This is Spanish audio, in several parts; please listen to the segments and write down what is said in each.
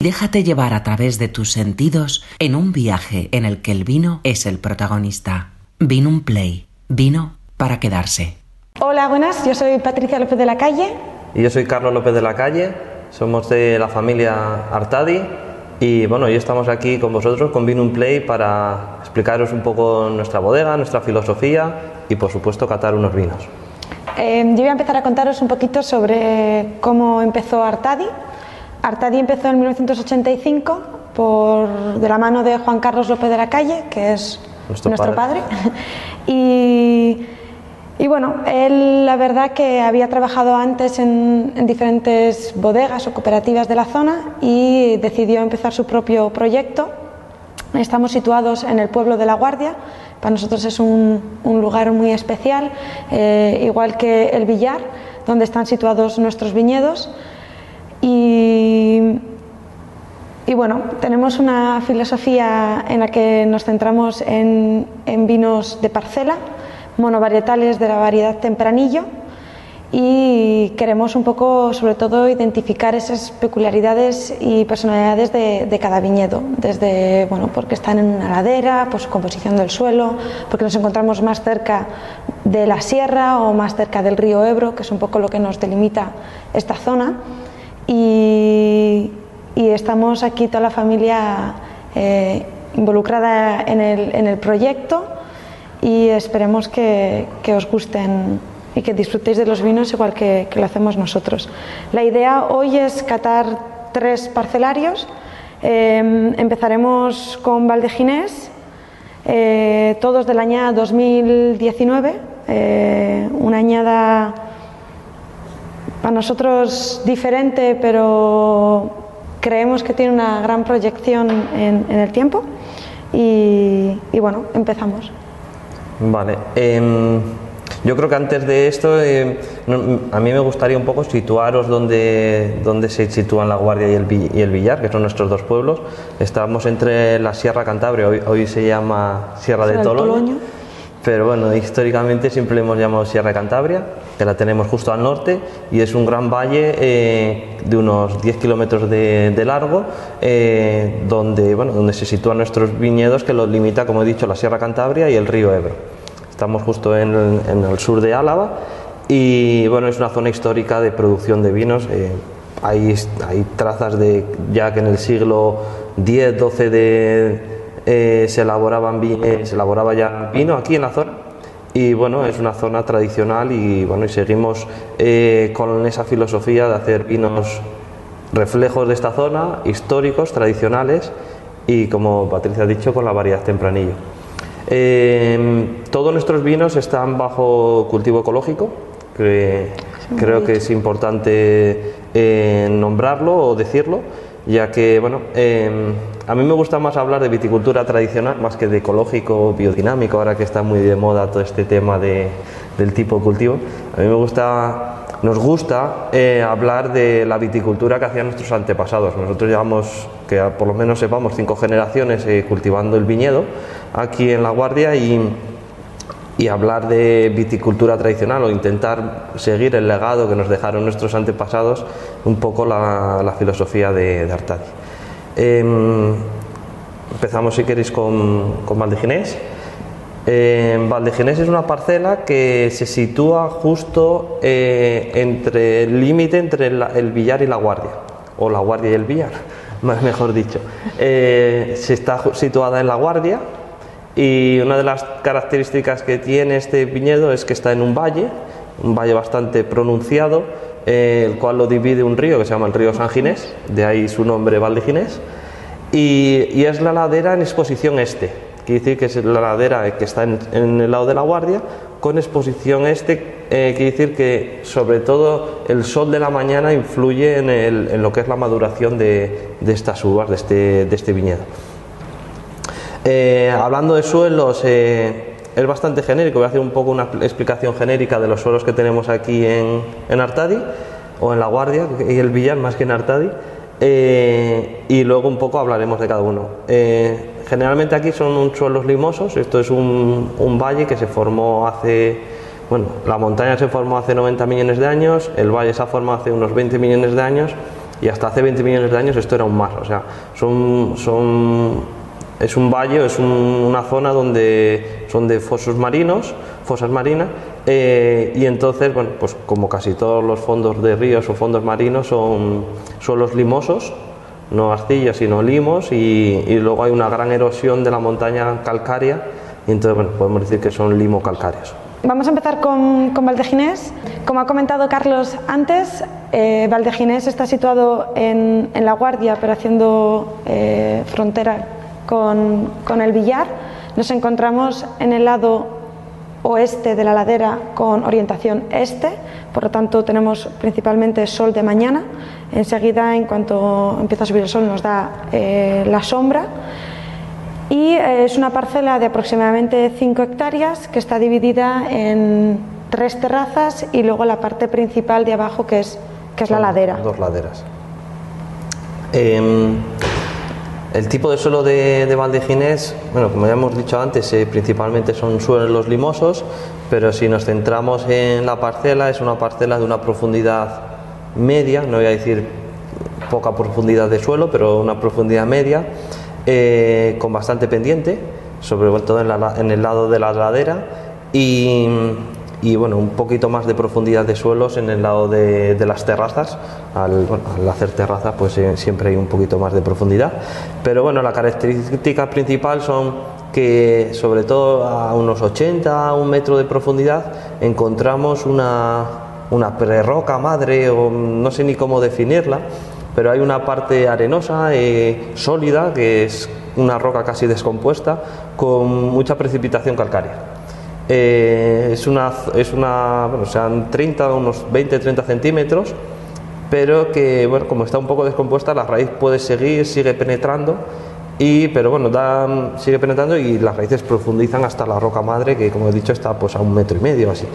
Déjate llevar a través de tus sentidos en un viaje en el que el vino es el protagonista. Vino un play. Vino para quedarse. Hola, buenas. Yo soy Patricia López de la Calle. Y yo soy Carlos López de la Calle. Somos de la familia Artadi. Y bueno, hoy estamos aquí con vosotros con Vino un Play para explicaros un poco nuestra bodega, nuestra filosofía y por supuesto catar unos vinos. Eh, yo voy a empezar a contaros un poquito sobre cómo empezó Artadi Artadi empezó en 1985 por, de la mano de Juan Carlos López de la Calle, que es nuestro, padre. y, bueno, él la verdad que había trabajado antes en, en, diferentes bodegas o cooperativas de la zona y decidió empezar su propio proyecto. Estamos situados en el pueblo de La Guardia, para nosotros es un, un lugar muy especial, eh, igual que el Villar, donde están situados nuestros viñedos. Y, bueno, tenemos una filosofía en la que nos centramos en, vinos de parcela, monovarietales de la variedad tempranillo y queremos un poco, sobre todo, identificar esas peculiaridades y personalidades de, cada viñedo, desde, bueno, porque están en una ladera, por su composición del suelo, porque nos encontramos más cerca de la sierra o más cerca del río Ebro, que es un poco lo que nos delimita esta zona y, estamos aquí toda la familia eh, involucrada en el, proyecto y esperemos que, os gusten y que disfrutéis de los vinos igual que, lo hacemos nosotros. La idea hoy es catar tres parcelarios. Eh, empezaremos con Valdeginés, eh, todos del año 2019, una añada para nosotros diferente, pero creemos que tiene una gran proyección en, el tiempo. Y, bueno, empezamos. Vale. Em, yo creo que antes de esto, em, a mí me gustaría un poco situaros donde, donde se sitúan La Guardia y el, y el Villar, que son nuestros dos pueblos. Estamos entre la Sierra Cantabria, hoy, hoy se llama Sierra de Toloño pero bueno, históricamente siempre hemos llamado Sierra Cantabria, que la tenemos justo al norte y es un gran valle eh, de unos 10 kilómetros de, largo, eh, donde, bueno, donde se sitúan nuestros viñedos, que los limita, como he dicho, la Sierra Cantabria y el río Ebro. Estamos justo en el, sur de Álava y bueno, es una zona histórica de producción de vinos. Eh, hay, hay trazas de ya que en el siglo X, XII de eh, se, elaboraban, eh, se elaboraba ya vino aquí en la zona y bueno, es una zona tradicional y bueno, y seguimos eh, con esa filosofía de hacer vinos reflejos de esta zona, históricos, tradicionales y como Patricia ha dicho, con la variedad tempranillo. todos nuestros vinos están bajo cultivo ecológico, que creo que es importante nombrarlo o decirlo ya que, bueno, em, a mí me gusta más hablar de viticultura tradicional más que de ecológico, biodinámico, ahora que está muy de moda todo este tema de, del tipo de cultivo. A mí me gusta, nos gusta eh, hablar de la viticultura que hacían nuestros antepasados. Nosotros llevamos, que por lo menos sepamos, cinco generaciones eh, cultivando el viñedo aquí en La Guardia y y hablar de viticultura tradicional o intentar seguir el legado que nos dejaron nuestros antepasados, un poco la, filosofía de, de Artadi. Em, empezamos, si queréis, con, con Valdeginés. Eh, Valdeginés es una parcela que se sitúa justo eh, entre el límite entre el, Villar y la Guardia, o la Guardia y el Villar, mejor dicho. Eh, se está situada en la Guardia, y una de las características que tiene este viñedo es que está en un valle, un valle bastante pronunciado, el cual lo divide un río que se llama el río San Ginés, de ahí su nombre Valdeginés, y, y es la ladera en exposición este, quiere decir que es la ladera que está en, el lado de la Guardia, con exposición este, eh, quiere decir que sobre todo el sol de la mañana influye en, lo que es la maduración de, de estas uvas, de este, de este viñedo. Eh, hablando de suelos, eh, es bastante genérico, voy a hacer un poco una explicación genérica de los suelos que tenemos aquí en, en Artadi, o en La Guardia y el Villar, más que en Artadi, eh, y luego un poco hablaremos de cada uno. generalmente aquí son suelos limosos, esto es un, un valle que se formó hace bueno, la montaña se formó hace 90 millones de años, el valle se ha formado hace unos 20 millones de años y hasta hace 20 millones de años esto era un mar. O sea, son, son, es un valle, es una zona donde son de fosos marinos, fosas marinas, eh, y entonces, bueno, pues como casi todos los fondos de ríos o fondos marinos son suelos limosos, no arcillas sino limos, y, luego hay una gran erosión de la montaña calcárea, y entonces, bueno, podemos decir que son limo-calcáreos. Vamos a empezar con, con Valdeginés. Como ha comentado Carlos antes, eh, Valdeginés está situado en, La Guardia, pero haciendo eh, frontera con, con, el Villar. Nos encontramos en el lado oeste de la ladera con orientación este, por lo tanto tenemos principalmente sol de mañana. Enseguida, en cuanto empieza a subir el sol, nos da eh, la sombra. Y es una parcela de aproximadamente 5 hectáreas que está dividida en tres terrazas y luego la parte principal de abajo que es que es la ladera. Dos laderas. Em, el tipo de suelo de, de bueno, como ya hemos dicho antes, eh, principalmente son suelos limosos, pero si nos centramos en la parcela, es una parcela de una profundidad media, no voy a decir poca profundidad de suelo, pero una profundidad media, eh, con bastante pendiente, sobre todo en, en el lado de la ladera, y y bueno, un poquito más de profundidad de suelos en el lado de, las terrazas. Al, hacer terraza pues eh, siempre hay un poquito más de profundidad. Pero bueno, la característica principal son que sobre todo a unos 80, a un metro de profundidad encontramos una, una prerroca madre o no sé ni cómo definirla, pero hay una parte arenosa, eh, sólida, que es una roca casi descompuesta, con mucha precipitación calcárea. Eh, es una, es una bueno, sean 30, unos 20-30 centímetros, pero que, bueno, como está un poco descompuesta, la raíz puede seguir, sigue penetrando, y, pero bueno, da, sigue penetrando y las raíces profundizan hasta la roca madre, que como he dicho está pues a un metro y medio así.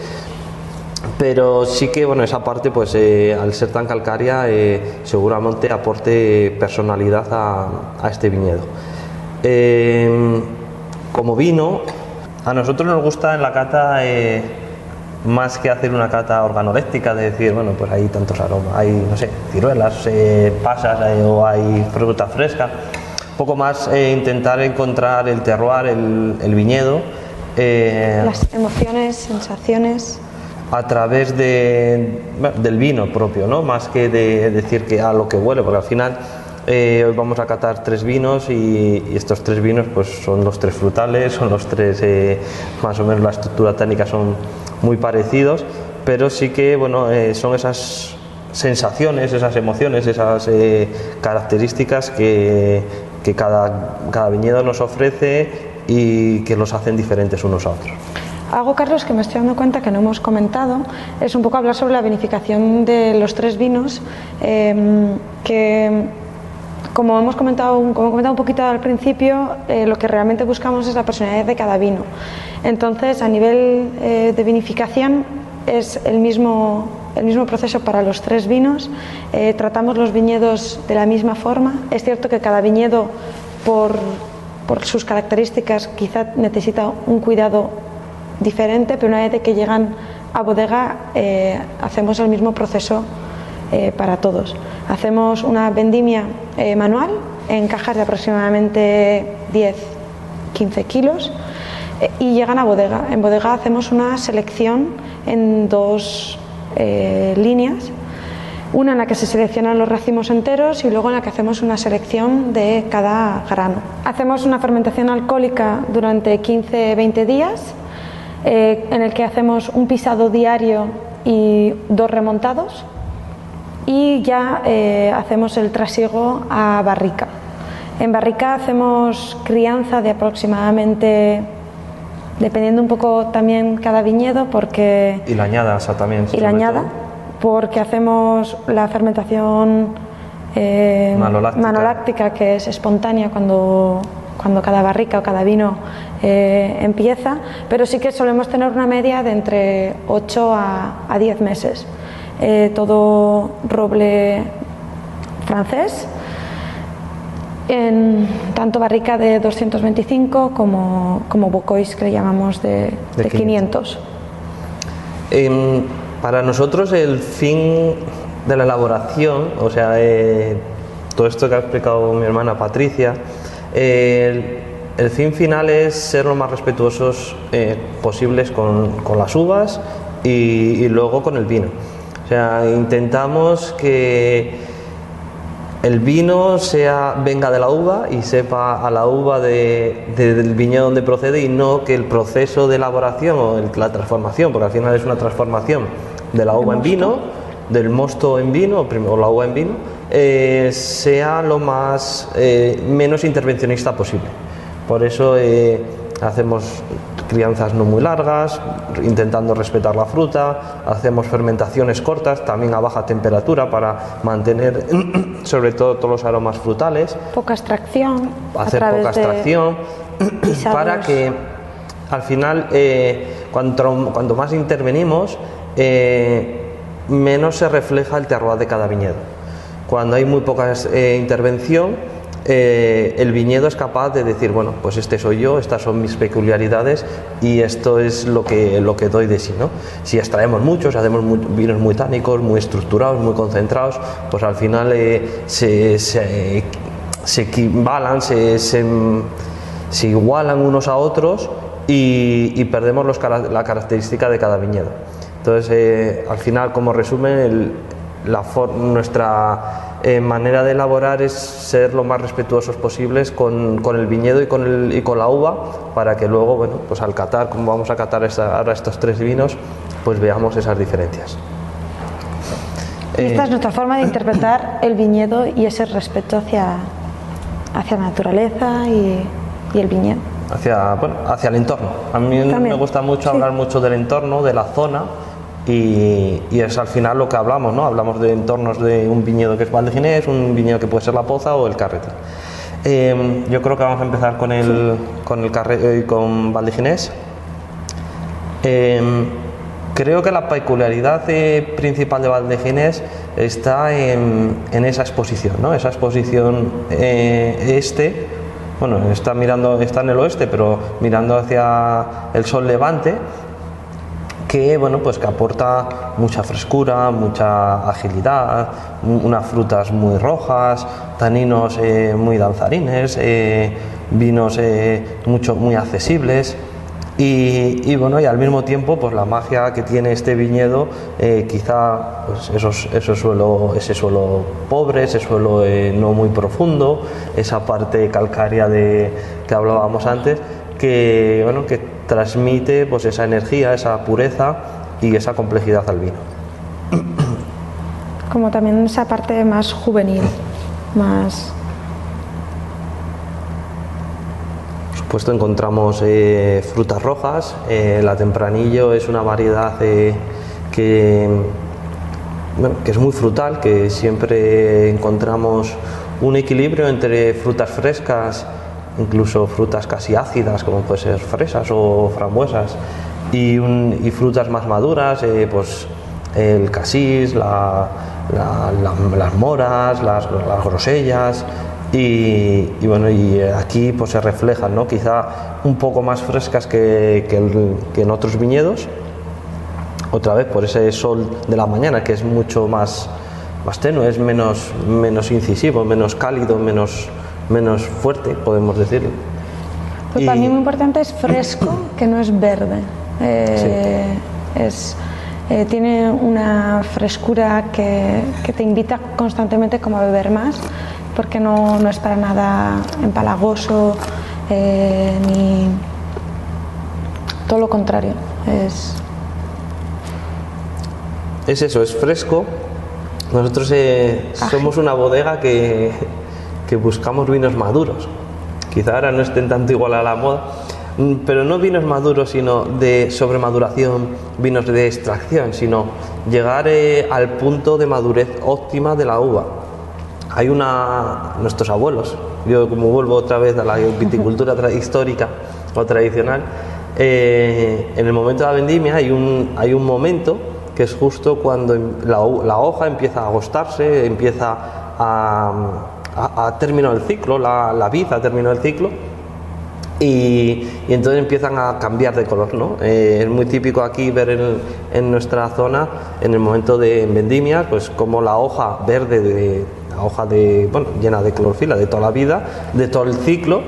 Pero sí que, bueno, esa parte, pues eh, al ser tan calcárea, eh, seguramente aporte personalidad a, a este viñedo. como vino, a nosotros nos gusta en la cata, eh, más que hacer una cata organoléctica, de decir, bueno, pues hay tantos aromas, hay, no sé, ciruelas, eh, pasas eh, o hay fruta fresca. Un poco más intentar encontrar el terroir, el, viñedo. Las emociones, sensaciones a través de, del vino propio, ¿no? Más que de decir que a lo que huele, porque al final eh, hoy vamos a catar tres vinos y, estos tres vinos pues son los tres frutales, son los tres, eh, más o menos la estructura técnica son muy parecidos, pero sí que bueno, eh, son esas sensaciones, esas emociones, esas características que, que cada, cada viñedo nos ofrece y que los hacen diferentes unos a otros. Algo, Carlos, que me estoy dando cuenta que no hemos comentado es un poco hablar sobre la vinificación de los tres vinos, que como hemos comentado, como he comentado un poquito al principio, eh, lo que realmente buscamos es la personalidad de cada vino. Entonces, a nivel eh, de vinificación es el mismo, el mismo proceso para los tres vinos. Eh, tratamos los viñedos de la misma forma. Es cierto que cada viñedo, por, por sus características, quizá necesita un cuidado diferente, pero una vez que llegan a bodega, hacemos el mismo proceso para todos. Hacemos una vendimia eh, manual en cajas de aproximadamente 10-15 kilos eh, y llegan a bodega. En bodega hacemos una selección en dos eh, líneas, una en la que se seleccionan los racimos enteros y luego en la que hacemos una selección de cada grano. Hacemos una fermentación alcohólica durante 15-20 días en el que hacemos un pisado diario y dos remontados y ya eh, hacemos el trasiego a barrica. En barrica hacemos crianza de aproximadamente, dependiendo un poco también cada viñedo, porque... Y la añada, también. Y la añada, porque hacemos la fermentación eh, manoláctica. que es espontánea cuando, cuando cada barrica o cada vino eh, empieza, pero sí que solemos tener una media de entre 8 a, a 10 meses. Eh, todo roble francés, en tanto barrica de 225 como, como bocois que le llamamos de, 500. Em, para nosotros el fin de la elaboración, o sea, eh, todo esto que ha explicado mi hermana Patricia, el, fin final es ser lo más respetuosos eh, posibles con, las uvas y, luego con el vino. O sea, intentamos que el vino sea, venga de la uva y sepa a la uva del viñedo donde procede y no que el proceso de elaboración o la transformación, porque al final es una transformación de la uva en vino, del mosto en vino o la uva en vino, eh, sea lo más eh, menos intervencionista posible. Por eso eh, hacemos crianzas no muy largas, intentando respetar la fruta, hacemos fermentaciones cortas, también a baja temperatura para mantener sobre todo todos los aromas frutales. Poca extracción. Hacer poca extracción para que al final cuanto, cuanto, más intervenimos menos se refleja el terroir de cada viñedo. Cuando hay muy poca eh, intervención, eh, el viñedo es capaz de decir, bueno, pues este soy yo, estas son mis peculiaridades y esto es lo que, lo que doy de sí. ¿no? Si extraemos muchos, hacemos vinos muy tánicos, muy estructurados, muy concentrados, pues al final eh, se, se, se, equivalan, se, se, igualan unos a otros y, perdemos la característica de cada viñedo. Entonces, al final, como resumen, el, la nuestra eh, manera de elaborar es ser lo más respetuosos posibles con, el viñedo y con, el, y con la uva para que luego, bueno, pues al catar, como vamos a catar ahora estos tres vinos, pues veamos esas diferencias. esta es nuestra forma de interpretar el viñedo y ese respeto hacia, hacia la naturaleza y, el viñedo. Hacia, bueno, hacia el entorno. A mí me gusta mucho hablar mucho del entorno, de la zona, y, es al final lo que hablamos, ¿no? Hablamos de entornos de un viñedo que es Valdeginés, un viñedo que puede ser La Poza o el Carrete. Em, yo creo que vamos a empezar con el, con el eh, con Valdeginés. Em, creo que la peculiaridad eh, principal de Valdeginés está en, esa exposición, ¿no? Esa exposición eh, este, bueno, está mirando, está en el oeste, pero mirando hacia el sol levante que bueno pues que aporta mucha frescura, mucha agilidad, unas frutas muy rojas, taninos eh, muy danzarines, eh, vinos eh, mucho muy accesibles. Y, bueno y al mismo tiempo pues la magia que tiene este viñedo quizá pues esos, esos suelo, ese suelo pobre ese suelo no muy profundo esa parte calcárea de, que hablábamos antes que bueno que transmite pues esa energía, esa pureza y esa complejidad al vino. Como también esa parte más juvenil, más... Por supuesto encontramos eh, frutas rojas, eh, la tempranillo es una variedad eh, que, que es muy frutal, que siempre encontramos un equilibrio entre frutas frescas incluso frutas casi ácidas como puede ser fresas o frambuesas y, frutas más maduras, eh, pues el casís, las moras, las, grosellas y, bueno y aquí pues se reflejan, ¿no? quizá un poco más frescas que, en otros viñedos, otra vez por ese sol de la mañana que es mucho más, más tenue, es menos, menos incisivo, menos cálido, menos menos fuerte, podemos decirlo. Pues también muy importante es fresco, que no es verde. Eh, es, eh, tiene una frescura que, que, te invita constantemente como a beber más, porque no, no es para nada empalagoso, eh, ni todo lo contrario. Es, es eso, es fresco. Nosotros somos una bodega que que buscamos vinos maduros. Quizá ahora no estén tanto igual a la moda, mm, pero no vinos maduros, sino de sobremaduración, vinos de extracción, sino llegar eh, al punto de madurez óptima de la uva. Hay una, nuestros abuelos, yo como vuelvo otra vez a la viticultura histórica o tradicional, eh, en el momento de la vendimia hay un, hay un momento que es justo cuando la, la hoja empieza a agostarse, empieza a, ha, terminado el ciclo, la, la vid ha terminado el ciclo y, entonces empiezan a cambiar de color. ¿no? Eh, es muy típico aquí ver en, nuestra zona, en el momento de vendimia, pues como la hoja verde, de, la hoja de, bueno, llena de clorofila de toda la vida, de todo el ciclo,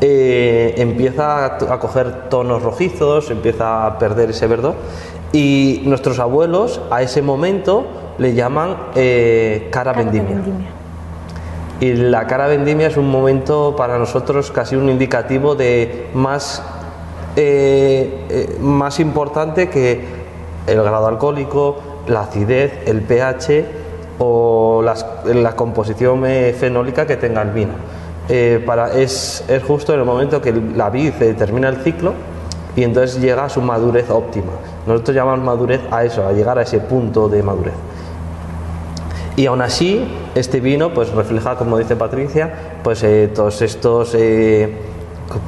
eh, empieza a, coger tonos rojizos, empieza a perder ese verdor. Y nuestros abuelos a ese momento le llaman eh, cara, vendimia. Y la cara vendimia es un momento para nosotros casi un indicativo de más, eh, eh, más importante que el grado alcohólico, la acidez, el pH o la composición eh, fenólica que tenga el vino. para, es, es, justo en el momento que la vid termina el ciclo y entonces llega a su madurez óptima. Nosotros llamamos madurez a eso, a llegar a ese punto de madurez. Y aún así, este vino pues refleja, como dice Patricia, pues eh, todos estos, eh,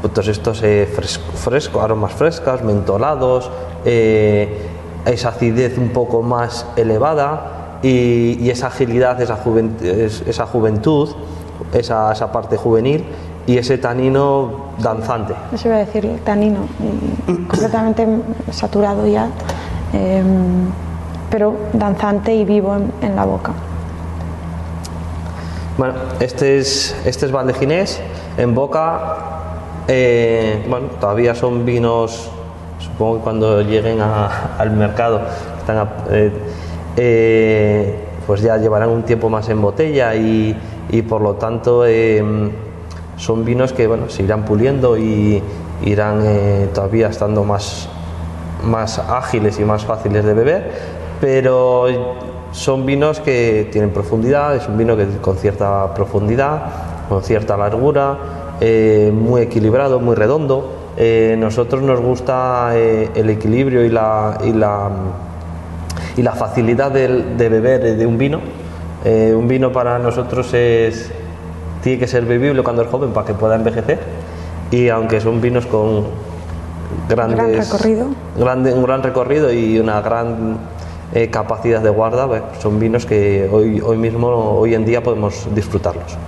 todos estos eh, frescos, aromas frescos, mentolados, esa acidez un poco más elevada y, esa agilidad, esa, esa juventud, esa, esa, parte juvenil y ese tanino danzante. Eso iba a decir, tanino, completamente saturado ya, em, pero danzante y vivo en la boca. Bueno, este es, este es Valdeginés. En boca, eh, bueno, todavía son vinos, supongo que cuando lleguen al mercado, están eh, eh, pues ya llevarán un tiempo más en botella y, por lo tanto son vinos que bueno, se irán puliendo y irán todavía estando más, más ágiles y más fáciles de beber, pero son vinos que tienen profundidad, es un vino que con cierta profundidad, con cierta largura, eh, muy equilibrado, muy redondo. Eh, nosotros nos gusta eh, el equilibrio y la, y la, y la facilidad de, beber de un vino. un vino para nosotros es, tiene que ser bebible cuando es joven para que pueda envejecer. Y aunque son vinos con grandes, gran recorrido. un gran recorrido y una gran eh, capacidad de guarda, pues, son vinos que hoy, hoy mismo, hoy en día podemos disfrutarlos.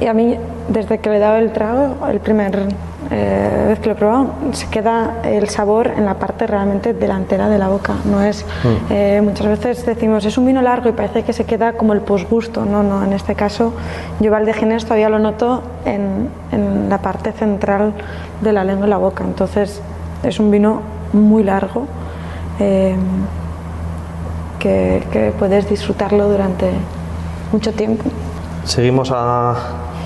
Y a mí, desde que le he dado el trago, el primer eh, vez que lo he probado, se queda el sabor en la parte realmente delantera de la boca. No es, mm. eh, muchas veces decimos, es un vino largo y parece que se queda como el posgusto. No, no, en este caso, yo Valdejines todavía lo noto en, en la parte central de la lengua y la boca. Entonces, es un vino muy largo que, puedes disfrutarlo durante mucho tiempo. Seguimos a...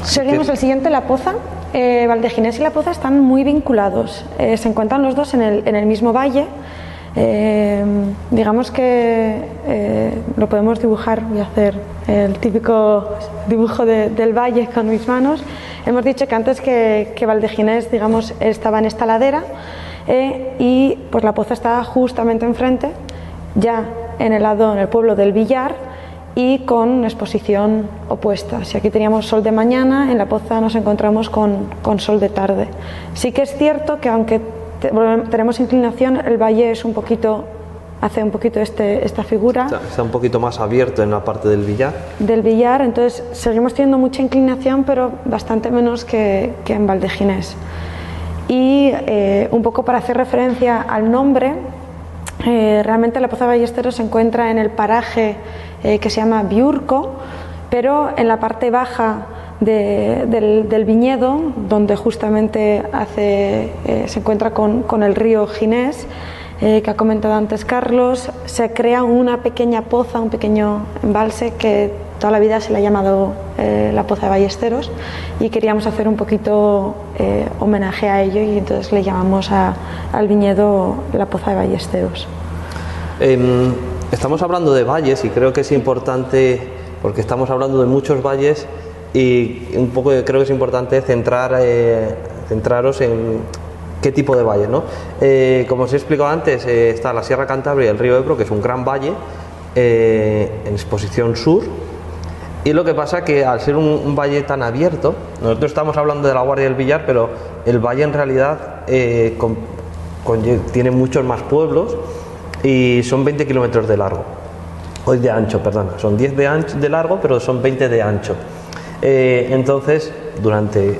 Seguimos el siguiente, La Poza. Eh, Valdeginés y La Poza están muy vinculados. Eh, se encuentran los dos en el, en el mismo valle. Eh, digamos que eh, lo podemos dibujar, voy a hacer el típico dibujo del valle con mis manos. Hemos dicho que antes que, que Valdeginés digamos, estaba en esta ladera y pues la poza está justamente enfrente, ya en el lado, en el pueblo del Villar y con exposición opuesta. Si aquí teníamos sol de mañana, en la Poza nos encontramos con, con sol de tarde. Sí que es cierto que aunque tenemos inclinación, el valle es un poquito hace un poquito este, esta figura. Está, un poquito más abierto en la parte del billar. Del billar, entonces seguimos teniendo mucha inclinación, pero bastante menos que, que en Valdeginés. Y eh, un poco para hacer referencia al nombre, eh, realmente la Poza Ballesteros se encuentra en el paraje eh, que se llama Biurco, pero en la parte baja del, viñedo, donde justamente eh, se encuentra con, el río Ginés, que ha comentado antes Carlos, se crea una pequeña poza, un pequeño embalse que toda la vida se le ha llamado eh, la Poza de Ballesteros y queríamos hacer un poquito eh, homenaje a ello y entonces le llamamos al viñedo la Poza de Ballesteros. Em, estamos hablando de valles y creo que es importante, porque estamos hablando de muchos valles y un poco creo que es importante eh, centraros en qué tipo de valle. ¿no? como os he explicado antes, está la Sierra Cantabria y el río Ebro, que es un gran valle en exposición sur y lo que pasa que al ser un, valle tan abierto, nosotros estamos hablando de la Guardia del Villar, pero el valle en realidad eh, tiene muchos más pueblos y son 20 kilómetros de largo. Hoy de ancho, perdona. Son 10 de, ancho, de largo, pero son 20 de ancho. Eh, entonces, durante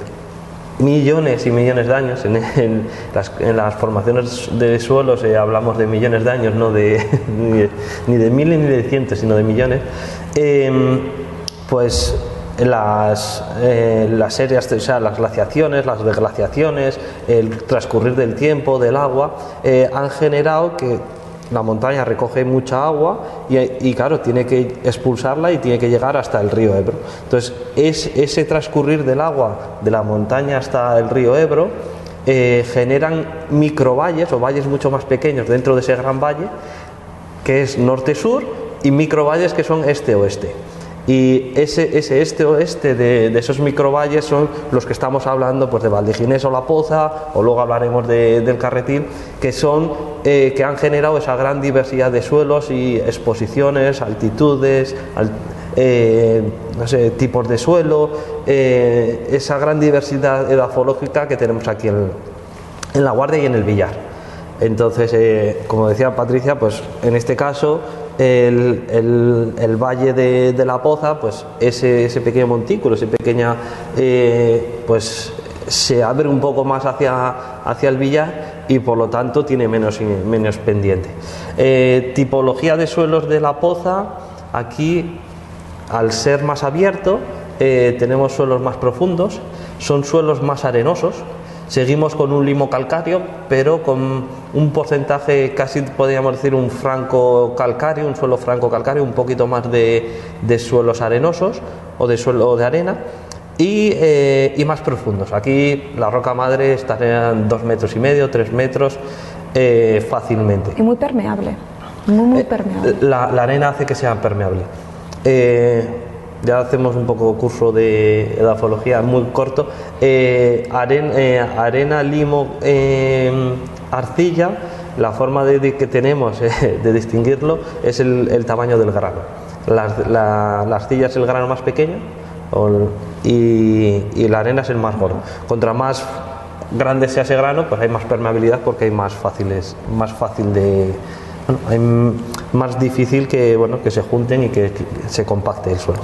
millones y millones de años. En, las, formaciones de suelos eh, hablamos de millones de años, no de, ni, de, miles ni de cientos, sino de millones. Pues las, eh, las series, o sea, las glaciaciones, las deglaciaciones, el transcurrir del tiempo, del agua, eh, han generado que la montaña recoge mucha agua y, claro, tiene que expulsarla y tiene que llegar hasta el río Ebro. Entonces, es, ese transcurrir del agua de la montaña hasta el río Ebro eh, generan microvalles o valles mucho más pequeños dentro de ese gran valle, que es norte-sur, y microvalles que son este-oeste. Y ese, ese este-oeste de, de, esos microvalles son los que estamos hablando pues, de Valdeginés o La Poza, o luego hablaremos del Carretil, que, son, eh, que han generado esa gran diversidad de suelos y exposiciones, altitudes, eh, no sé, tipos de suelo, eh, esa gran diversidad edafológica que tenemos aquí en, en La Guardia y en el Villar. Entonces, como decía Patricia, pues en este caso el, valle de, la Poza, pues ese, pequeño montículo, ese pequeña, eh, pues se abre un poco más hacia, hacia el Villar y por lo tanto tiene menos, menos pendiente. Eh, tipología de suelos de la Poza, aquí al ser más abierto eh, tenemos suelos más profundos, son suelos más arenosos, Seguimos con un limo calcáreo, pero con un porcentaje casi podríamos decir un franco calcáreo, un suelo franco calcáreo, un poquito más de, suelos arenosos o de suelo de arena. Eh, y, más profundos. Aquí la roca madre estaría en dos metros y medio, tres metros eh, fácilmente. Y muy permeable, muy, muy eh, permeable. La, arena hace que sea permeable ya hacemos un poco curso de edafología muy corto, eh, eh, arena, limo, eh, arcilla, la forma de, que tenemos de distinguirlo es el, tamaño del grano. La, arcilla es el grano más pequeño y, la arena es el más gordo. Contra más grande sea ese grano, pues hay más permeabilidad porque hay más fáciles, más fácil de, es más difícil que, bueno, que se junten y que, se compacte el suelo.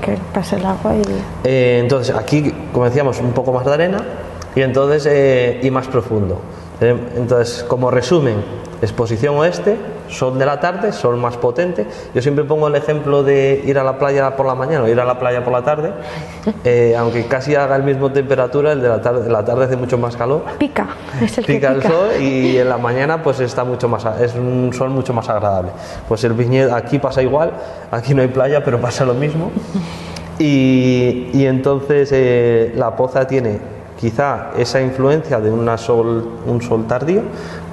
que, pase el agua y... Eh, entonces, aquí, como decíamos, un poco más de arena y entonces eh, y más profundo. Eh, entonces, como resumen, exposición oeste, sol de la tarde, sol más potente. Yo siempre pongo el ejemplo de ir a la playa por la mañana o ir a la playa por la tarde, eh, aunque casi haga el mismo temperatura, el de la tarde, la tarde hace mucho más calor. Pica, es el pica, el sol y en la mañana pues está mucho más, es un sol mucho más agradable. Pues el viñedo aquí pasa igual, aquí no hay playa, pero pasa lo mismo. Y, y entonces eh, la poza tiene quizá esa influencia de sol, un sol tardío,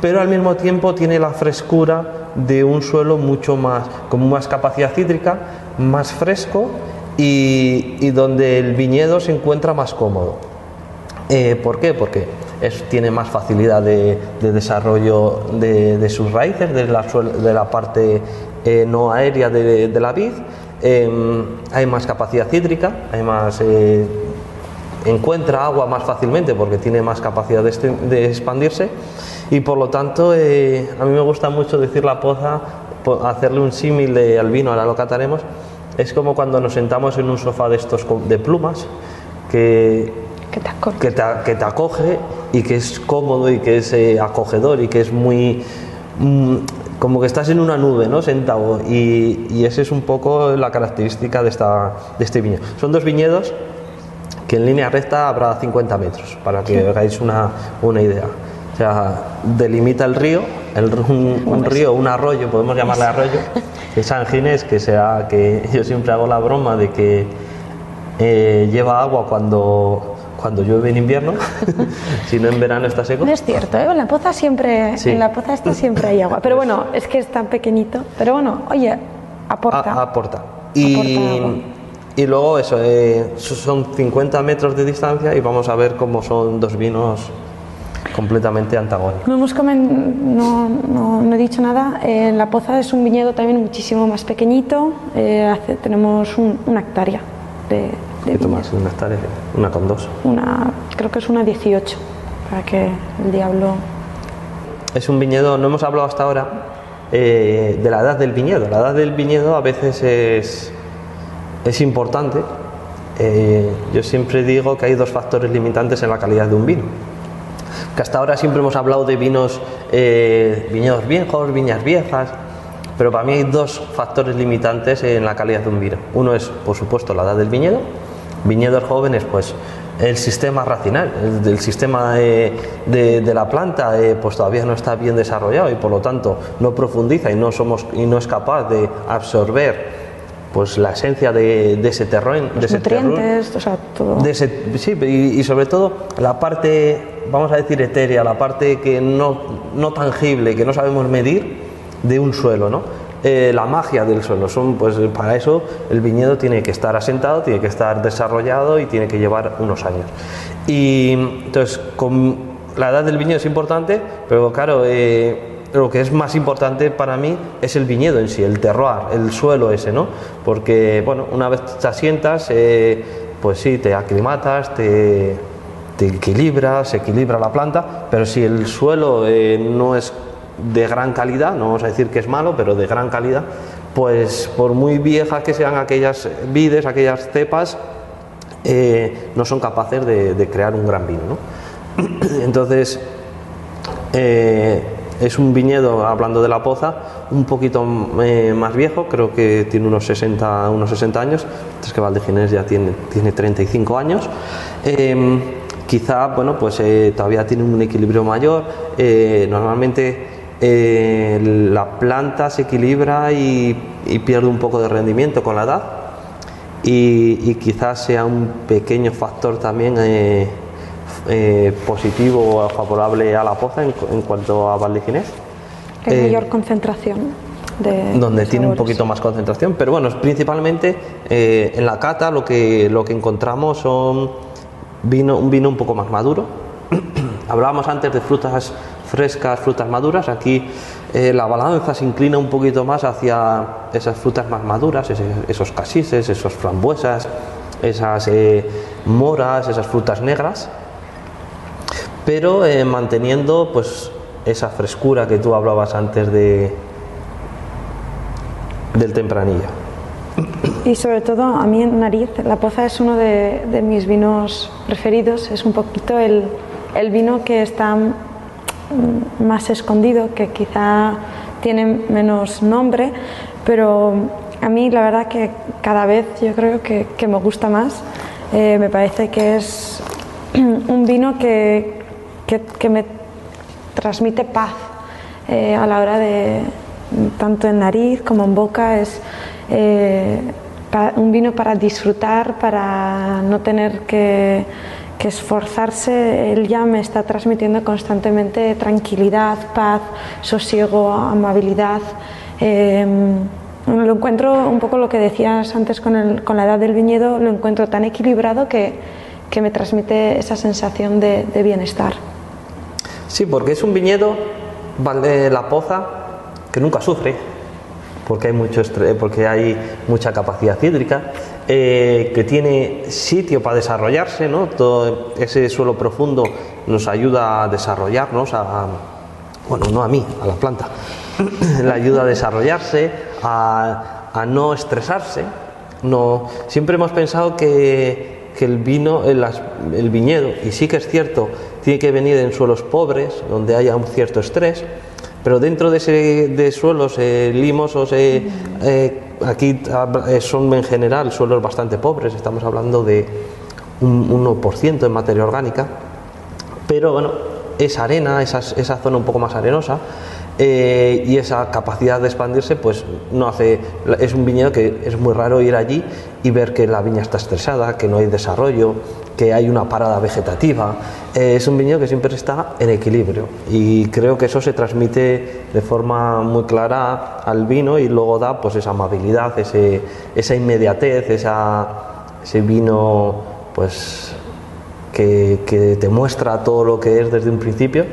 pero al mismo tiempo tiene la frescura de un suelo mucho más, con más capacidad hídrica, más fresco y, donde el viñedo se encuentra más cómodo. Eh, ¿Por qué? Porque tiene más facilidad de, desarrollo de, sus raíces, de la, parte eh, no aérea de, la vid. Em, hay más capacidad hídrica, hay más eh, encuentra agua más fácilmente porque tiene más capacidad de, expandirse y por lo tanto eh, a mí me gusta mucho decir la poza, hacerle un símil al vino, ahora lo cataremos, es como cuando nos sentamos en un sofá de estos de plumas que, que, te, acoge y que es cómodo y que es eh, acogedor y que es muy... Mm, como que estás en una nube, ¿no? Sentado. Y, y esa es un poco la característica de, esta, de este viñedo. Son dos viñedos que en línea recta habrá 50 metros, para que hagáis una, una idea. O sea, delimita el río, el, un, río, un arroyo, podemos llamarle arroyo, que es San Ginés, que, sea, que yo siempre hago la broma de que eh, lleva agua cuando, cuando llueve en invierno, si no en verano está seco. No es cierto, ¿eh? en la poza siempre, en la poza esta siempre hay agua, pero bueno, es que es tan pequeñito, pero bueno, oye, aporta. aporta. Y, y luego eso, eh, son 50 metros de distancia y vamos a ver cómo son dos vinos completamente antagónicos. No, hemos no, no, he dicho nada. Eh, la Poza es un viñedo también muchísimo más pequeñito. Eh, tenemos una hectárea de, de más, una hectárea, una con dos. Una, creo que es una 18, para que el diablo... Es un viñedo, no hemos hablado hasta ahora de la edad del viñedo. La edad del viñedo a veces es es importante Eh, yo siempre digo que hay dos factores limitantes en la calidad de un vino. Que hasta ahora siempre hemos hablado de vinos, eh, viñedos viejos, viñas viejas, pero para mí hay dos factores limitantes en la calidad de un vino. Uno es, por supuesto, la edad del viñedo. Viñedos jóvenes, pues el sistema racinal, el, sistema de, la planta, eh, pues todavía no está bien desarrollado y por lo tanto no profundiza y no somos y no es capaz de absorber pues la esencia de, ese terreno, de ese nutrientes, o sea, todo. sí, y, sobre todo la parte, vamos a decir etérea, la parte que no, no tangible, que no sabemos medir de un suelo, ¿no? Eh, la magia del suelo. Son, pues para eso el viñedo tiene que estar asentado, tiene que estar desarrollado y tiene que llevar unos años. Y entonces, con la edad del viñedo es importante, pero claro, eh, lo que es más importante para mí es el viñedo en sí, el terroir, el suelo ese, ¿no? Porque, bueno, una vez te asientas, eh, pues sí, te aclimatas, te, equilibras, se equilibra la planta, pero si el suelo eh, no es de gran calidad, no vamos a decir que es malo, pero de gran calidad, pues por muy viejas que sean aquellas vides, aquellas cepas, eh, no son capaces de, crear un gran vino, ¿no? Entonces, es un viñedo, hablando de la poza, un poquito eh, más viejo, creo que tiene unos 60, unos 60 años, es que Valdeginés ya tiene, tiene 35 años. Em, quizá, bueno, pues eh, todavía tiene un equilibrio mayor. Eh, normalmente la planta se equilibra y, pierde un poco de rendimiento con la edad. Y, y quizás sea un pequeño factor también eh, positivo o favorable a la poza en, cuanto a Valdeginés. Hay mayor eh, concentración. De donde tiene un poquito más concentración, pero bueno, principalmente eh, en la cata lo que, lo que encontramos son vino, un vino un poco más maduro. Hablábamos antes de frutas frescas, frutas maduras, aquí la balanza se inclina un poquito más hacia esas frutas más maduras, esos casises, esos frambuesas, esas moras, esas frutas negras pero eh, manteniendo pues esa frescura que tú hablabas antes de del tempranillo. Y sobre todo a mí en nariz, la poza es uno de, mis vinos preferidos, es un poquito el, el, vino que está más escondido, que quizá tiene menos nombre, pero a mí la verdad que cada vez yo creo que, que me gusta más, eh, me parece que es un vino que, que, me transmite paz eh, a la hora de, tanto en nariz como en boca, es eh, un vino para disfrutar, para no tener que, esforzarse, él ya me está transmitiendo constantemente tranquilidad, paz, sosiego, amabilidad. Em, lo encuentro un poco lo que decías antes con, la edad del viñedo, lo encuentro tan equilibrado que, me transmite esa sensación de bienestar. Sí, porque es un viñedo, la poza, que nunca sufre, porque hay, mucho porque hay mucha capacidad hídrica, eh, que tiene sitio para desarrollarse, ¿no? Todo ese suelo profundo nos ayuda a desarrollarnos, a, bueno, no a mí, a la planta, le ayuda a desarrollarse, a, no estresarse. No, siempre hemos pensado que, que el vino, el, el viñedo, y sí que es cierto tiene que venir en suelos pobres, donde haya un cierto estrés, pero dentro de, ese, de suelos eh, limosos, eh, eh, aquí son en general suelos bastante pobres, estamos hablando de un 1% en materia orgánica, pero bueno, esa arena, esa, esa zona un poco más arenosa, y esa capacidad de expandirse pues no hace es un viñedo que es muy raro ir allí y ver que la viña está estresada que no hay desarrollo que hay una parada vegetativa. Eh, es un viñedo que siempre está en equilibrio y creo que eso se transmite de forma muy clara al vino y luego da pues esa amabilidad, ese, esa inmediatez, esa, ese vino pues que, que, te muestra todo lo que es desde un principio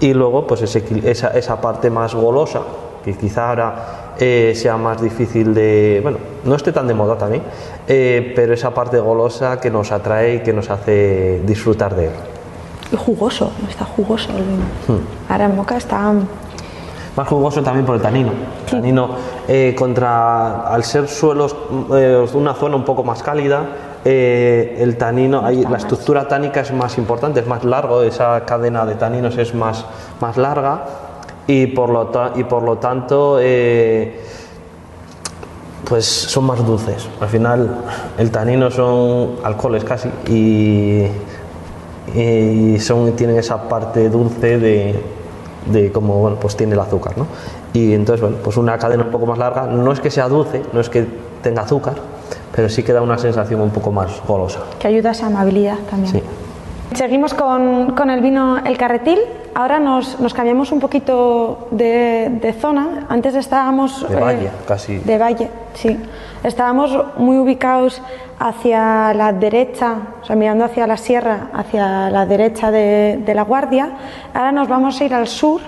y luego pues esa, esa parte más golosa que quizá ahora eh, sea más difícil de, bueno, no esté tan de moda también, eh, pero esa parte golosa que nos atrae y que nos hace disfrutar de él. Y jugoso, está jugoso el vino. Hmm. Ahora en boca está... Más jugoso también por el tanino. tanino eh, contra, al ser suelos, una zona un poco más cálida, eh, el tanino, hay, la estructura tánica es más importante, es más largo, esa cadena de taninos es más, más larga y por lo, y por lo tanto eh, pues son más dulces. Al final el tanino son alcoholes casi y, y son, tienen esa parte dulce de, de como bueno, pues tiene el azúcar. ¿no? Y entonces, bueno, pues una cadena un poco más larga, no es que sea dulce, no es que tenga azúcar, pero sí que da una sensación un poco más golosa. Que ayuda a esa amabilidad también. Sí. Seguimos con, con, el vino El Carretil. Ahora nos, nos cambiamos un poquito de, de, zona. Antes estábamos... De valle, eh, casi. De valle, sí. Estábamos muy ubicados hacia la derecha, o sea, mirando hacia la sierra, hacia la derecha de, de la Guardia. Ahora nos vamos a ir al sur,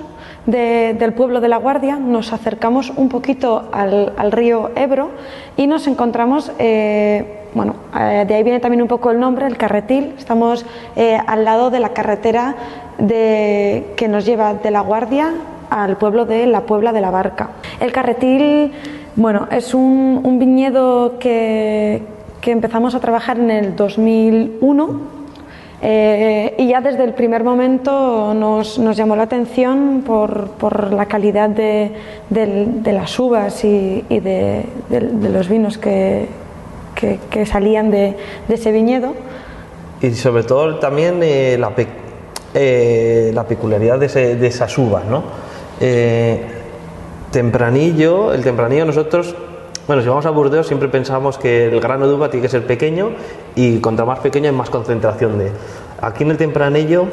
de, del pueblo de La Guardia, nos acercamos un poquito al, río Ebro y nos encontramos, eh, bueno, eh, de ahí viene también un poco el nombre, el carretil, estamos eh, al lado de la carretera que nos lleva de La Guardia al pueblo de La Puebla de la Barca. El carretil, bueno, es un, un viñedo que, que empezamos a trabajar en el 2001 eh, y ya desde el primer momento nos, nos llamó la atención por, por la calidad de, de, de, las uvas y, y de, de, los vinos que, que, que salían de, ese viñedo. Y sobre todo también eh, la, pe eh, la, peculiaridad de, ese, esas uvas, ¿no? Eh, tempranillo, el tempranillo nosotros bueno, si vamos a Burdeos siempre pensamos que el grano de uva tiene que ser pequeño y contra más pequeño hay más concentración de. Aquí en el tempranillo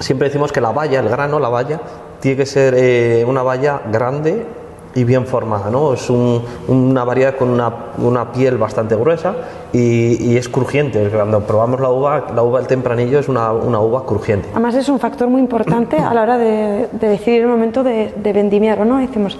siempre decimos que la valla, el grano, la valla, tiene que ser eh, una valla grande y bien formada, ¿no? Es un, una variedad con una, una, piel bastante gruesa y, y, es crujiente. Cuando probamos la uva, la uva del tempranillo es una, una, uva crujiente. Además es un factor muy importante a la hora de, de decidir el momento de, de vendimiar, ¿no? Decimos,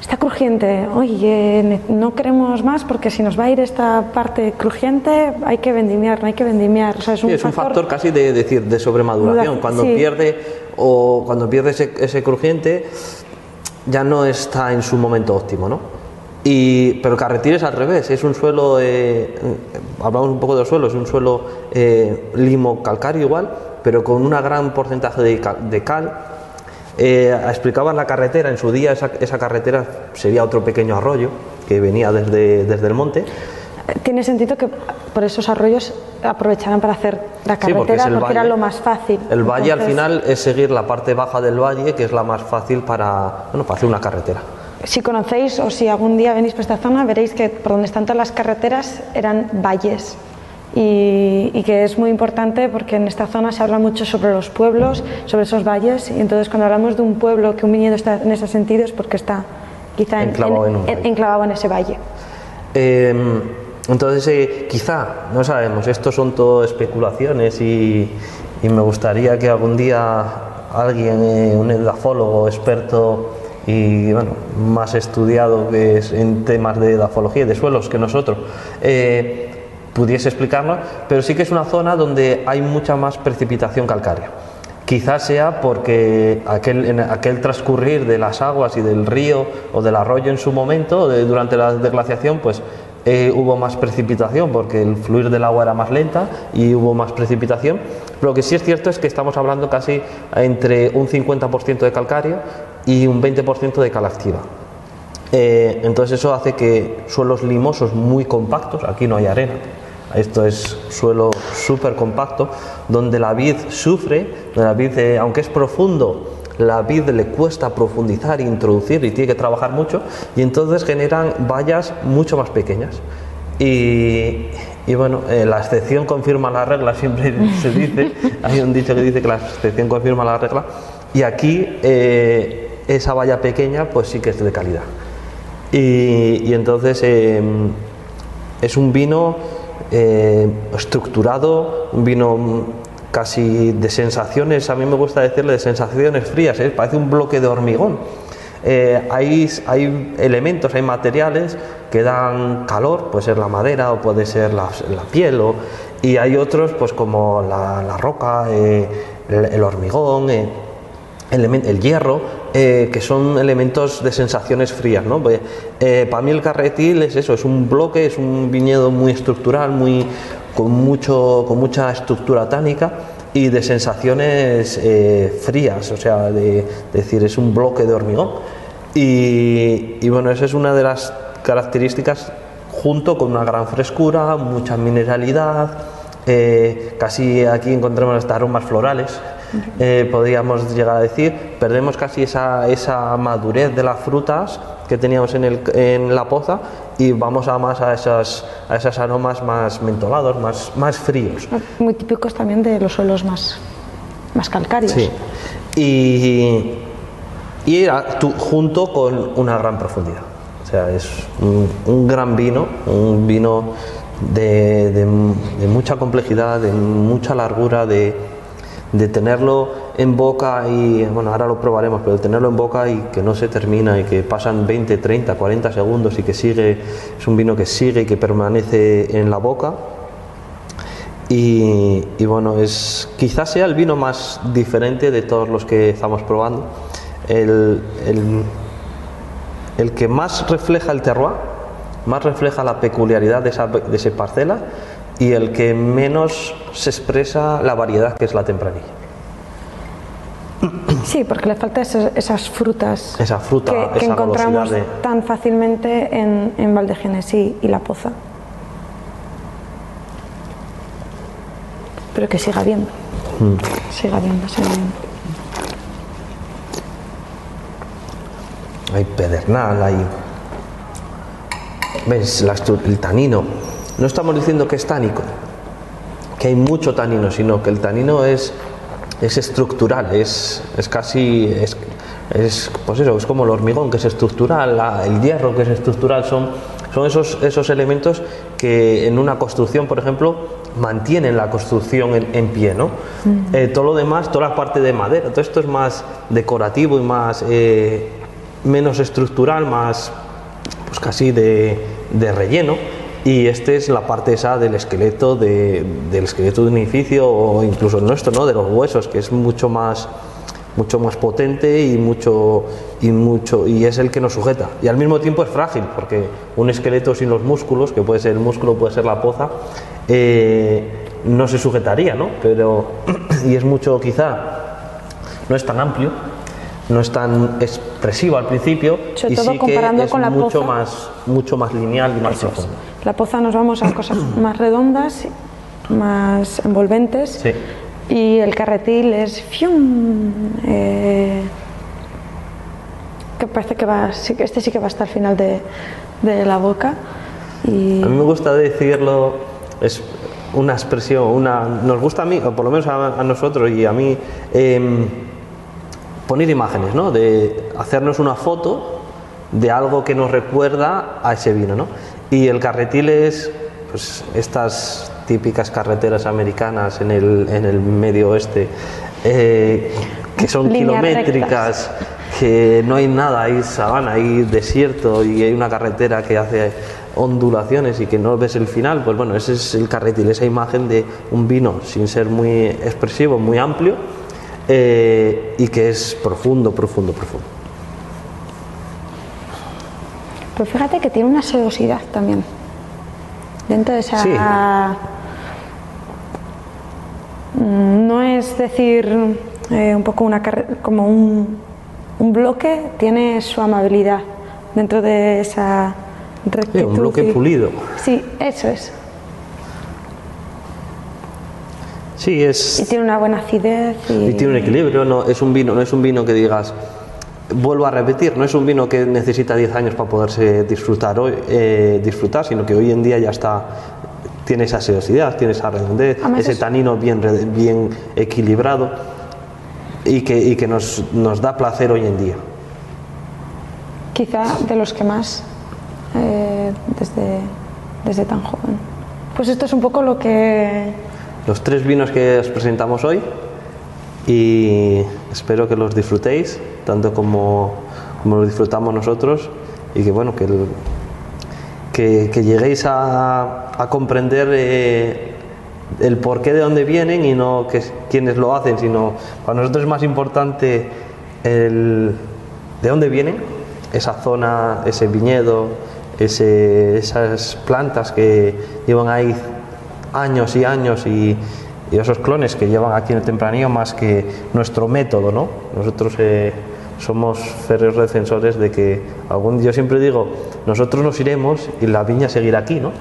está crujiente, oye, no queremos más porque si nos va a ir esta parte crujiente hay que vendimiar, no hay que vendimiar. O sea, es un, sí, es factor, un factor casi de decir de sobremaduración. Cuando sí. pierde o cuando pierde ese, ese crujiente ya no está en su momento óptimo, ¿no? Y, pero el carretil es al revés, es un suelo, eh, hablamos un poco del suelo, es un suelo eh, limo calcáreo igual, pero con un gran porcentaje de cal. De. Eh, explicaban la carretera, en su día esa, esa, carretera sería otro pequeño arroyo que venía desde, desde el monte. Tiene sentido que por esos arroyos aprovecharan para hacer la carretera sí, porque, porque era lo más fácil. El valle Entonces, al final es seguir la parte baja del valle, que es la más fácil para, bueno, para hacer una carretera. Si conocéis o si algún día venís por esta zona, veréis que por donde están todas las carreteras eran valles. Y, y, que es muy importante porque en esta zona se habla mucho sobre los pueblos, sobre esos valles, y entonces cuando hablamos de un pueblo que un viñedo está en ese sentido es porque está quizá enclavado en, en, en, enclavado en ese valle. Eh, entonces, eh, quizá, no sabemos, esto son todo especulaciones y, me gustaría que algún día alguien, eh, un edafólogo experto y bueno, más estudiado que es en temas de edafología y de suelos que nosotros, eh, pudiese explicarnos, pero sí que es una zona donde hay mucha más precipitación calcárea. Quizás sea porque aquel, en aquel transcurrir de las aguas y del río o del arroyo en su momento, durante la desglaciación, pues eh, hubo más precipitación porque el fluir del agua era más lenta y hubo más precipitación. Lo que sí es cierto es que estamos hablando casi entre un 50% de calcáreo y un 20% de cal activa. Eh, entonces eso hace que suelos limosos muy compactos, aquí no hay arena, esto es suelo súper compacto, donde la vid sufre, donde la vid, eh, aunque es profundo, la vid le cuesta profundizar, introducir y tiene que trabajar mucho, y entonces generan vallas mucho más pequeñas. Y, y bueno, eh, la excepción confirma la regla, siempre se dice, hay un dicho que dice que la excepción confirma la regla, y aquí eh, esa valla pequeña pues sí que es de calidad. Y, y entonces eh, es un vino eh, estructurado, un vino casi de sensaciones, a mí me gusta decirle de sensaciones frías, ¿eh? parece un bloque de hormigón. Eh, hay, hay, elementos, hay materiales que dan calor, puede ser la madera o puede ser la, piel, o, y hay otros pues como la, la roca, eh, el, el, hormigón, el, el hierro, eh, que son elementos de sensaciones frías. ¿no? Pues, eh, para mí el carretil es eso, es un bloque, es un viñedo muy estructural, muy, con, mucho, con mucha estructura tánica y de sensaciones eh, frías, o sea, de, decir, es un bloque de hormigón. Y, y, bueno, esa es una de las características junto con una gran frescura, mucha mineralidad, eh, casi aquí encontramos hasta aromas florales, eh, podríamos llegar a decir, perdemos casi esa, esa madurez de las frutas que teníamos en, el, en la poza y vamos a más a esas, a esos aromas más mentolados, más, más fríos. Muy típicos también de los suelos más, más calcáreos. Sí. Y, y junto con una gran profundidad. O sea, es un, un gran vino, un vino de, de, de, mucha complejidad, de mucha largura, de, de tenerlo en boca y, bueno, ahora lo probaremos, pero tenerlo en boca y que no se termina y que pasan 20, 30, 40 segundos y que sigue, es un vino que sigue y que permanece en la boca. Y, y bueno, es, quizás sea el vino más diferente de todos los que estamos probando. El, el, el que más refleja el terroir, más refleja la peculiaridad de esa, de esa parcela y el que menos se expresa la variedad que es la tempranilla. Sí, porque le falta esas, esas frutas esa fruta, que, encontramos de... tan fácilmente en, en Valdegenesí y La Poza. Pero que siga viendo. Mm. Siga viendo, siga viendo. Hay pedernal, hay. ¿Ves? La, el tanino. No estamos diciendo que es tánico, que hay mucho tanino, sino que el tanino es, es estructural, es, es casi. Es, es, pues eso, es como el hormigón que es estructural, la, el hierro que es estructural, son, son esos, esos elementos que en una construcción, por ejemplo, mantienen la construcción en, en pie, ¿no? Eh, todo lo demás, toda la parte de madera, todo esto es más decorativo y más eh, menos estructural, más pues casi de, de, relleno. Y este es la parte esa del esqueleto, de, del esqueleto de un edificio o incluso el nuestro, ¿no? De los huesos, que es mucho más mucho más potente y mucho y mucho y es el que nos sujeta y al mismo tiempo es frágil porque un esqueleto sin los músculos que puede ser el músculo puede ser la poza eh, no se sujetaría no pero y es mucho quizá no es tan amplio no es tan expresivo al principio y sí que es con la mucho poza. más mucho más lineal y más profundo La Poza nos vamos a cosas más redondas, más envolventes. sí Y el carretil es fium, eh, que parece que va, sí que este sí que va hasta el final de, de la boca. Y A mí me gusta decirlo, es una expresión, una, nos gusta a mí, o por lo menos a, a nosotros y a mí, eh, poner imágenes, ¿no? De hacernos una foto de algo que nos recuerda a ese vino, ¿no? Y el carretil es, pues, estas típicas carreteras americanas en el, en el medio oeste, eh, que son Líneas kilométricas, que no hay nada, hay sabana, hay desierto y hay una carretera que hace ondulaciones y que no ves el final, pues bueno, ese es el carretil, esa imagen de un vino sin ser muy expresivo, muy amplio eh, y que es profundo, profundo, profundo. Pues fíjate que tiene una sedosidad también. Dentro de esa. Sí. Mm, No es decir eh, un poco una como un, un bloque, tiene su amabilidad dentro de esa Sí, rectitud. un bloque y- pulido. Sí, eso es. Sí, Y es tiene una buena acidez. Y, y tiene un equilibrio, no es un vino, no es un vino que digas vuelvo a repetir, no es un vino que necesita 10 años para poderse disfrutar hoy, eh, disfrutar, sino que hoy en día ya está tiene esa sedosidad, tiene esa redondez, ese es- tanino bien, bien equilibrado y que, y que nos, nos da placer hoy en día. Quizá de los que más eh, desde, desde tan joven. Pues esto es un poco lo que Los tres vinos que os presentamos hoy y espero que los disfrutéis tanto como, como disfrutamos nosotros y que bueno que, que, lleguéis a, a comprender eh, el porqué de dónde vienen y no que es- quienes lo hacen sino para nosotros es más importante el de dónde vienen esa zona ese viñedo ese- esas plantas que llevan ahí años y años y, y esos clones que llevan aquí en el tempranillo más que nuestro método, ¿no? Nosotros eh, somos férreos defensores de que algún yo siempre digo, nosotros nos iremos y la viña seguirá aquí, ¿no?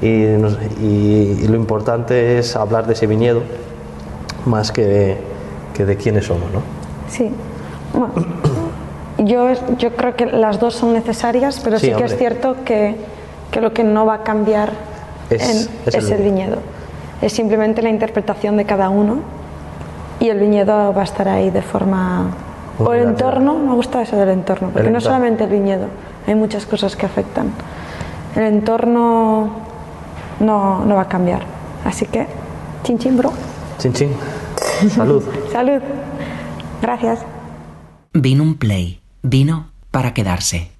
Y, nos- y- y lo importante es hablar de ese viñedo más que que de quiénes somos, ¿no? Sí. Bueno, yo, es- yo creo que las dos son necesarias, pero Sí, sí, que es hombre. cierto que, que lo que no va a cambiar Es- en- es es, el- el viñedo. Es simplemente la interpretación de cada uno y el viñedo va a estar ahí de forma... O el entorno, me gusta eso del entorno, porque El no entorno. solamente el viñedo, hay muchas cosas que afectan. El entorno no, no va a cambiar. Así que, chin chin, bro. Chin chin. Salud. Salud. Gracias. Vino un play. Vino para quedarse.